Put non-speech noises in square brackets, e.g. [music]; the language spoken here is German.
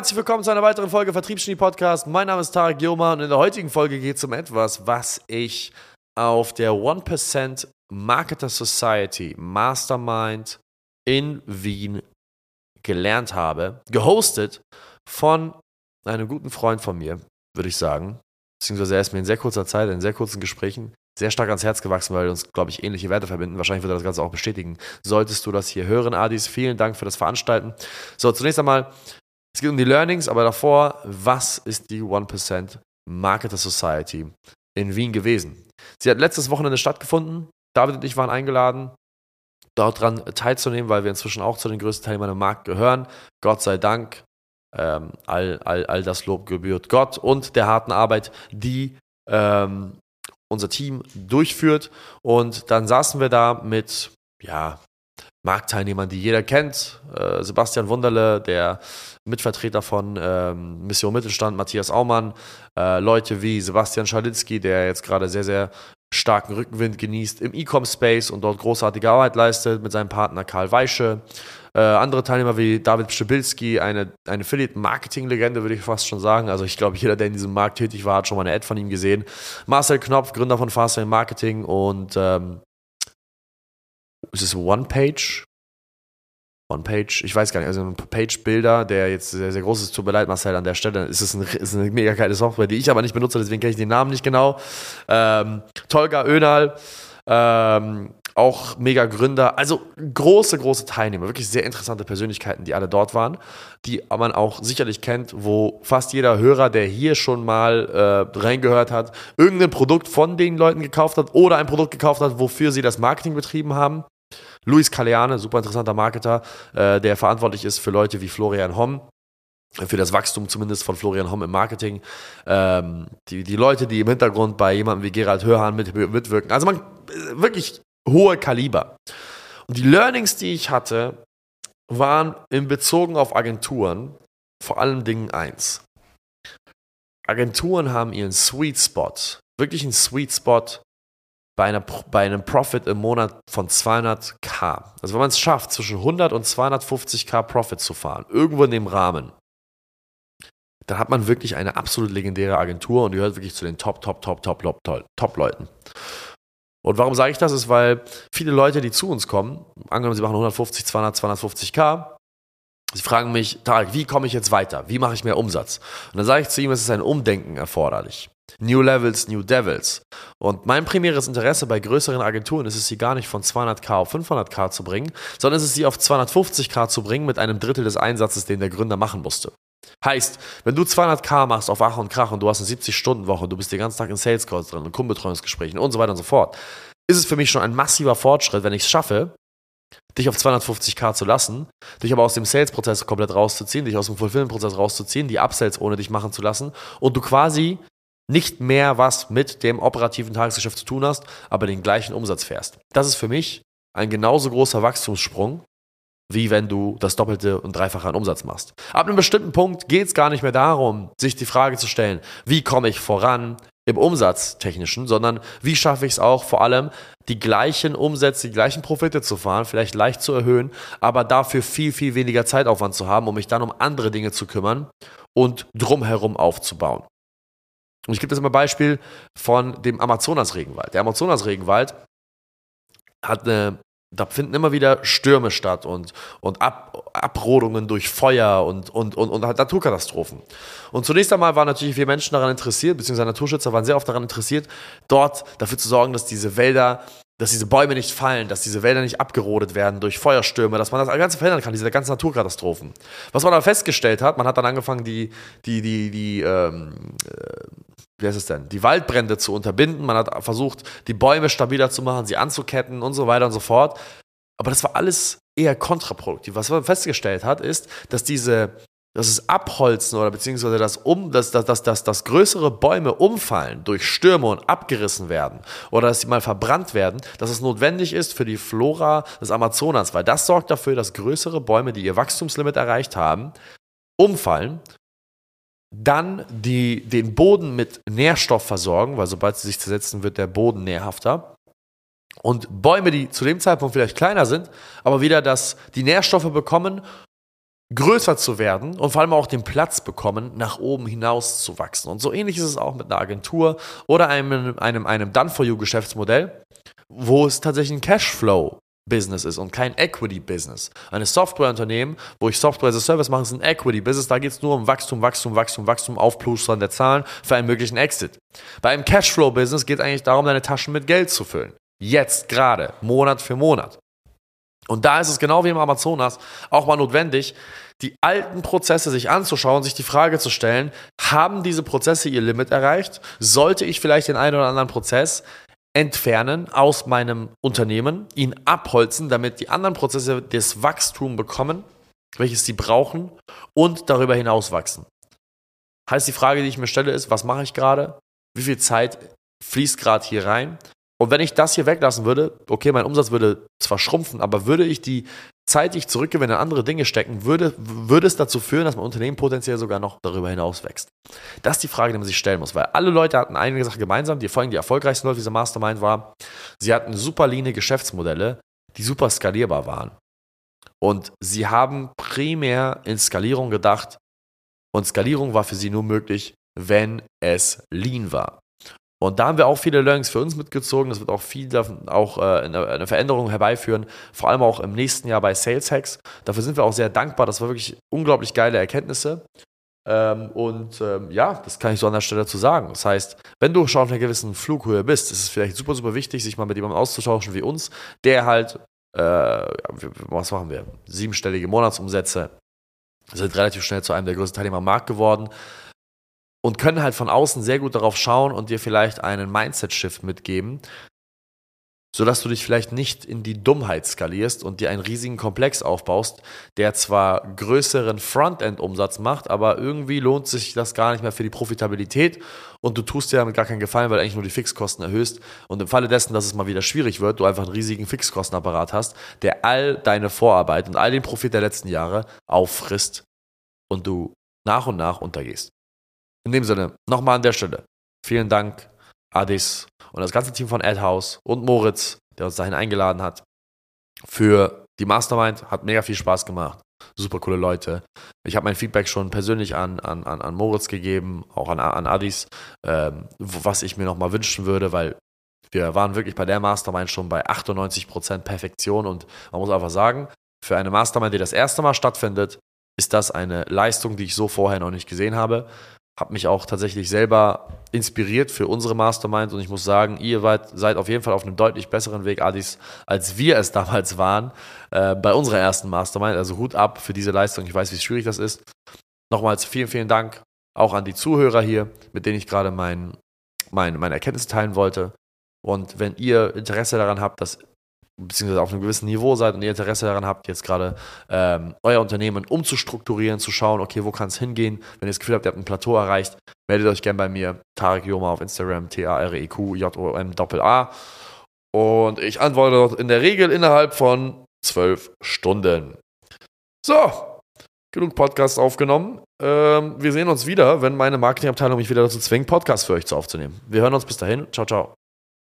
herzlich willkommen zu einer weiteren Folge Vertriebsgenie Podcast. Mein Name ist Tarek Joma und in der heutigen Folge geht es um etwas, was ich auf der 1% Marketer Society Mastermind in Wien gelernt habe, gehostet von einem guten Freund von mir, würde ich sagen. Beziehungsweise er ist mir in sehr kurzer Zeit, in sehr kurzen Gesprächen sehr stark ans Herz gewachsen, weil wir uns, glaube ich, ähnliche Werte verbinden. Wahrscheinlich wird er das Ganze auch bestätigen. Solltest du das hier hören, Adis, vielen Dank für das Veranstalten. So, zunächst einmal, es geht um die Learnings, aber davor, was ist die 1% Marketer Society in Wien gewesen? Sie hat letztes Wochenende stattgefunden. David und ich waren eingeladen, dort dran teilzunehmen, weil wir inzwischen auch zu den größten Teilnehmern am Markt gehören. Gott sei Dank. Ähm, all, all, all das Lob gebührt Gott und der harten Arbeit, die ähm, unser Team durchführt. Und dann saßen wir da mit, ja, Marktteilnehmern, die jeder kennt. Äh, Sebastian Wunderle, der Mitvertreter von ähm, Mission Mittelstand, Matthias Aumann, äh, Leute wie Sebastian Schalitzky, der jetzt gerade sehr, sehr starken Rückenwind genießt im E-Com-Space und dort großartige Arbeit leistet mit seinem Partner Karl Weische. Äh, andere Teilnehmer wie David Pschibilski, eine, eine Affiliate-Marketing-Legende, würde ich fast schon sagen. Also ich glaube, jeder, der in diesem Markt tätig war, hat schon mal eine Ad von ihm gesehen. Marcel Knopf, Gründer von Fastlane Marketing und ähm, ist es One-Page? One-Page, ich weiß gar nicht, also ein Page-Builder, der jetzt sehr, sehr groß ist, tut mir leid, Marcel, an der Stelle, ist es ein, ist eine mega geile Software, die ich aber nicht benutze, deswegen kenne ich den Namen nicht genau. Ähm, Tolga Önal, ähm, auch mega Gründer, also große, große Teilnehmer, wirklich sehr interessante Persönlichkeiten, die alle dort waren, die man auch sicherlich kennt, wo fast jeder Hörer, der hier schon mal äh, reingehört hat, irgendein Produkt von den Leuten gekauft hat oder ein Produkt gekauft hat, wofür sie das Marketing betrieben haben. Luis Caleane, super interessanter Marketer, äh, der verantwortlich ist für Leute wie Florian Homm, für das Wachstum zumindest von Florian Homm im Marketing. Ähm, die, die Leute, die im Hintergrund bei jemandem wie Gerald Hörhan mit, mitwirken. Also man, wirklich hohe Kaliber. Und die Learnings, die ich hatte, waren in Bezogen auf Agenturen vor allen Dingen eins. Agenturen haben ihren Sweet Spot, wirklich einen Sweet Spot bei, einer, bei einem Profit im Monat von 200k. Also wenn man es schafft, zwischen 100 und 250k Profit zu fahren, irgendwo in dem Rahmen, dann hat man wirklich eine absolut legendäre Agentur und gehört wirklich zu den Top, Top, Top, Top, Top, Top, Top Leuten. Und warum sage ich das? Ist, weil viele Leute, die zu uns kommen, angenommen, sie machen 150, 200, 250k, sie fragen mich, Tarek, wie komme ich jetzt weiter? Wie mache ich mehr Umsatz? Und dann sage ich zu ihm, es ist ein Umdenken erforderlich. New Levels, New Devils. Und mein primäres Interesse bei größeren Agenturen ist es, sie gar nicht von 200k auf 500k zu bringen, sondern ist es sie auf 250k zu bringen mit einem Drittel des Einsatzes, den der Gründer machen musste. Heißt, wenn du 200k machst auf Ach und Krach und du hast eine 70-Stunden-Woche, du bist den ganzen Tag in Sales Calls drin, in Kundenbetreuungsgesprächen und so weiter und so fort, ist es für mich schon ein massiver Fortschritt, wenn ich es schaffe, dich auf 250k zu lassen, dich aber aus dem Sales-Prozess komplett rauszuziehen, dich aus dem Fulfillment-Prozess rauszuziehen, die Upsells ohne dich machen zu lassen und du quasi nicht mehr was mit dem operativen Tagesgeschäft zu tun hast, aber den gleichen Umsatz fährst. Das ist für mich ein genauso großer Wachstumssprung, wie wenn du das Doppelte und Dreifache an Umsatz machst. Ab einem bestimmten Punkt geht es gar nicht mehr darum, sich die Frage zu stellen, wie komme ich voran im Umsatztechnischen, sondern wie schaffe ich es auch vor allem, die gleichen Umsätze, die gleichen Profite zu fahren, vielleicht leicht zu erhöhen, aber dafür viel, viel weniger Zeitaufwand zu haben, um mich dann um andere Dinge zu kümmern und drumherum aufzubauen. Und ich gebe das mal Beispiel von dem Amazonas-Regenwald. Der Amazonas-Regenwald hat eine da finden immer wieder Stürme statt und, und Ab, Abrodungen durch Feuer und, und, und, und Naturkatastrophen. Und zunächst einmal waren natürlich viele Menschen daran interessiert, beziehungsweise Naturschützer waren sehr oft daran interessiert, dort dafür zu sorgen, dass diese Wälder, dass diese Bäume nicht fallen, dass diese Wälder nicht abgerodet werden durch Feuerstürme, dass man das Ganze verhindern kann, diese ganzen Naturkatastrophen. Was man aber festgestellt hat, man hat dann angefangen, die, die, die, die, ähm, äh, wie heißt es denn, die Waldbrände zu unterbinden. Man hat versucht, die Bäume stabiler zu machen, sie anzuketten und so weiter und so fort. Aber das war alles eher kontraproduktiv. Was man festgestellt hat, ist, dass diese, dass das Abholzen oder beziehungsweise das, um, dass, dass, dass, dass, dass größere Bäume umfallen durch Stürme und abgerissen werden oder dass sie mal verbrannt werden, dass es notwendig ist für die Flora des Amazonas, weil das sorgt dafür, dass größere Bäume, die ihr Wachstumslimit erreicht haben, umfallen dann die, den Boden mit Nährstoff versorgen, weil sobald sie sich zersetzen, wird der Boden nährhafter. Und Bäume, die zu dem Zeitpunkt vielleicht kleiner sind, aber wieder das, die Nährstoffe bekommen, größer zu werden und vor allem auch den Platz bekommen, nach oben hinaus zu wachsen. Und so ähnlich ist es auch mit einer Agentur oder einem, einem, einem Done-for-You-Geschäftsmodell, wo es tatsächlich ein Cashflow Business ist und kein Equity-Business. Ein Softwareunternehmen, wo ich Software as a Service mache, ist ein Equity-Business. Da geht es nur um Wachstum, Wachstum, Wachstum, Wachstum, Aufplustern der Zahlen für einen möglichen Exit. Bei einem Cashflow-Business geht es eigentlich darum, deine Taschen mit Geld zu füllen. Jetzt gerade, Monat für Monat. Und da ist es genau wie im Amazonas auch mal notwendig, die alten Prozesse sich anzuschauen, sich die Frage zu stellen, haben diese Prozesse ihr Limit erreicht? Sollte ich vielleicht den einen oder anderen Prozess entfernen aus meinem Unternehmen, ihn abholzen, damit die anderen Prozesse das Wachstum bekommen, welches sie brauchen und darüber hinaus wachsen? Heißt die Frage, die ich mir stelle, ist, was mache ich gerade? Wie viel Zeit fließt gerade hier rein? Und wenn ich das hier weglassen würde, okay, mein Umsatz würde zwar schrumpfen, aber würde ich die Zeit, die ich zurückgewinne, in andere Dinge stecken, würde, würde es dazu führen, dass mein Unternehmen potenziell sogar noch darüber hinaus wächst. Das ist die Frage, die man sich stellen muss, weil alle Leute hatten eine Sache gemeinsam, die vor die erfolgreichsten Leute dieser Mastermind war, sie hatten super leane Geschäftsmodelle, die super skalierbar waren. Und sie haben primär in Skalierung gedacht und Skalierung war für sie nur möglich, wenn es lean war. Und da haben wir auch viele Learnings für uns mitgezogen. Das wird auch viel auch äh, eine Veränderung herbeiführen, vor allem auch im nächsten Jahr bei Sales Hacks. Dafür sind wir auch sehr dankbar. Das war wirklich unglaublich geile Erkenntnisse. Ähm, und ähm, ja, das kann ich so an der Stelle dazu sagen. Das heißt, wenn du schon auf einer gewissen Flughöhe bist, ist es vielleicht super, super wichtig, sich mal mit jemandem auszutauschen wie uns, der halt, äh, was machen wir? Siebenstellige Monatsumsätze sind relativ schnell zu einem der größten Teilnehmer am Markt geworden und können halt von außen sehr gut darauf schauen und dir vielleicht einen Mindset-Shift mitgeben, sodass du dich vielleicht nicht in die Dummheit skalierst und dir einen riesigen Komplex aufbaust, der zwar größeren Frontend-Umsatz macht, aber irgendwie lohnt sich das gar nicht mehr für die Profitabilität und du tust dir damit gar keinen Gefallen, weil du eigentlich nur die Fixkosten erhöhst und im Falle dessen, dass es mal wieder schwierig wird, du einfach einen riesigen Fixkostenapparat hast, der all deine Vorarbeit und all den Profit der letzten Jahre auffrisst und du nach und nach untergehst. In dem Sinne, nochmal an der Stelle, vielen Dank, Adis und das ganze Team von Adhouse und Moritz, der uns dahin eingeladen hat, für die Mastermind. Hat mega viel Spaß gemacht. Super coole Leute. Ich habe mein Feedback schon persönlich an, an, an Moritz gegeben, auch an, an Adis, ähm, was ich mir nochmal wünschen würde, weil wir waren wirklich bei der Mastermind schon bei 98% Perfektion und man muss einfach sagen, für eine Mastermind, die das erste Mal stattfindet, ist das eine Leistung, die ich so vorher noch nicht gesehen habe habe mich auch tatsächlich selber inspiriert für unsere Masterminds und ich muss sagen, ihr seid auf jeden Fall auf einem deutlich besseren Weg, Adis, als wir es [laughs] damals waren äh, bei unserer ersten Mastermind. Also Hut ab für diese Leistung. Ich weiß, wie schwierig das ist. Nochmals vielen, vielen Dank auch an die Zuhörer hier, mit denen ich gerade mein, mein, meine Erkenntnisse teilen wollte. Und wenn ihr Interesse daran habt, dass beziehungsweise auf einem gewissen Niveau seid und ihr Interesse daran habt, jetzt gerade ähm, euer Unternehmen umzustrukturieren, zu schauen, okay, wo kann es hingehen? Wenn ihr das Gefühl habt, ihr habt ein Plateau erreicht, meldet euch gerne bei mir, Tarek Joma auf Instagram, T-A-R-E-Q-J-O-M-A-A. Und ich antworte in der Regel innerhalb von zwölf Stunden. So, genug Podcasts aufgenommen. Ähm, wir sehen uns wieder, wenn meine Marketingabteilung mich wieder dazu zwingt, Podcasts für euch zu aufzunehmen. Wir hören uns bis dahin. Ciao, ciao.